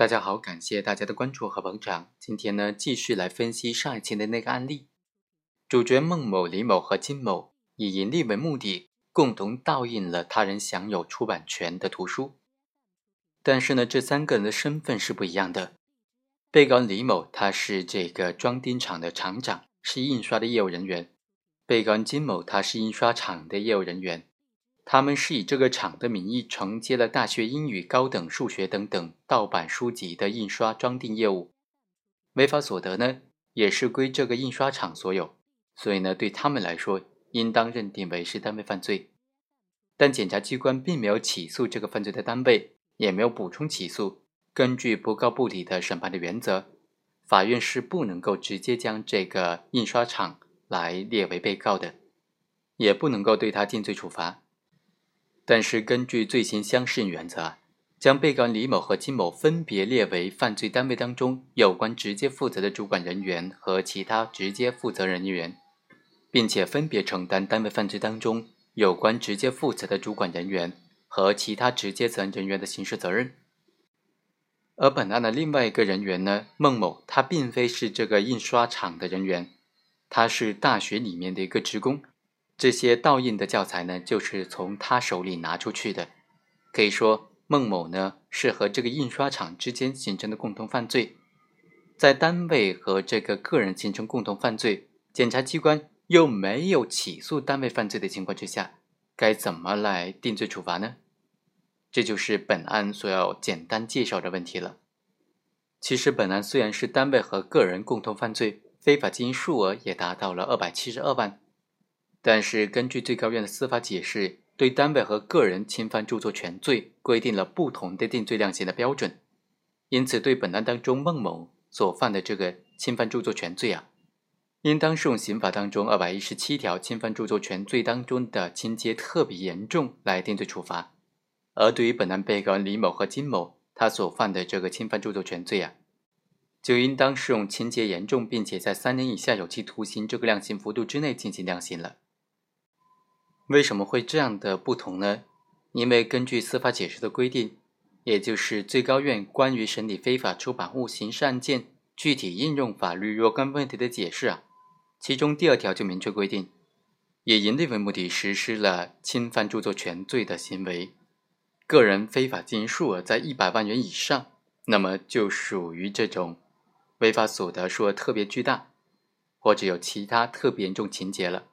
大家好，感谢大家的关注和捧场。今天呢，继续来分析上一期的那个案例。主角孟某、李某和金某以盈利为目的，共同盗印了他人享有出版权的图书。但是呢，这三个人的身份是不一样的。被告李某，他是这个装订厂的厂长，是印刷的业务人员；被告人金某，他是印刷厂的业务人员。他们是以这个厂的名义承接了大学英语、高等数学等等盗版书籍的印刷装订业务，违法所得呢也是归这个印刷厂所有，所以呢对他们来说应当认定为是单位犯罪。但检察机关并没有起诉这个犯罪的单位，也没有补充起诉。根据不告不理的审判的原则，法院是不能够直接将这个印刷厂来列为被告的，也不能够对他定罪处罚。但是，根据罪刑相适应原则，将被告人李某和金某分别列为犯罪单位当中有关直接负责的主管人员和其他直接负责人员，并且分别承担单位犯罪当中有关直接负责的主管人员和其他直接责任人员的刑事责任。而本案的另外一个人员呢，孟某，他并非是这个印刷厂的人员，他是大学里面的一个职工。这些盗印的教材呢，就是从他手里拿出去的。可以说，孟某呢是和这个印刷厂之间形成的共同犯罪。在单位和这个个人形成共同犯罪，检察机关又没有起诉单位犯罪的情况之下，该怎么来定罪处罚呢？这就是本案所要简单介绍的问题了。其实，本案虽然是单位和个人共同犯罪，非法经营数额也达到了二百七十二万。但是，根据最高院的司法解释，对单位和个人侵犯著作权罪规定了不同的定罪量刑的标准，因此，对本案当中孟某所犯的这个侵犯著作权罪啊，应当适用刑法当中二百一十七条侵犯著作权罪当中的情节特别严重来定罪处罚；而对于本案被告人李某和金某，他所犯的这个侵犯著作权罪啊，就应当适用情节严重并且在三年以下有期徒刑这个量刑幅度之内进行量刑了。为什么会这样的不同呢？因为根据司法解释的规定，也就是最高院关于审理非法出版物刑事案件具体应用法律若干问题的解释啊，其中第二条就明确规定，以盈利为目的实施了侵犯著作权罪的行为，个人非法经营数额在一百万元以上，那么就属于这种违法所得数额特别巨大，或者有其他特别严重情节了。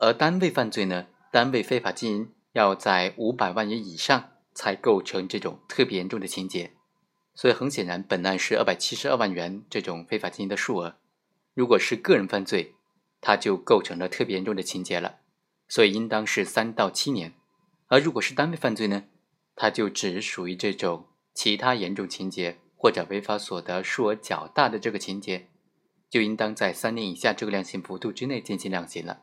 而单位犯罪呢，单位非法经营要在五百万元以上才构成这种特别严重的情节，所以很显然，本案是二百七十二万元这种非法经营的数额。如果是个人犯罪，它就构成了特别严重的情节了，所以应当是三到七年。而如果是单位犯罪呢，它就只属于这种其他严重情节或者违法所得数额较大的这个情节，就应当在三年以下这个量刑幅度之内进行量刑了。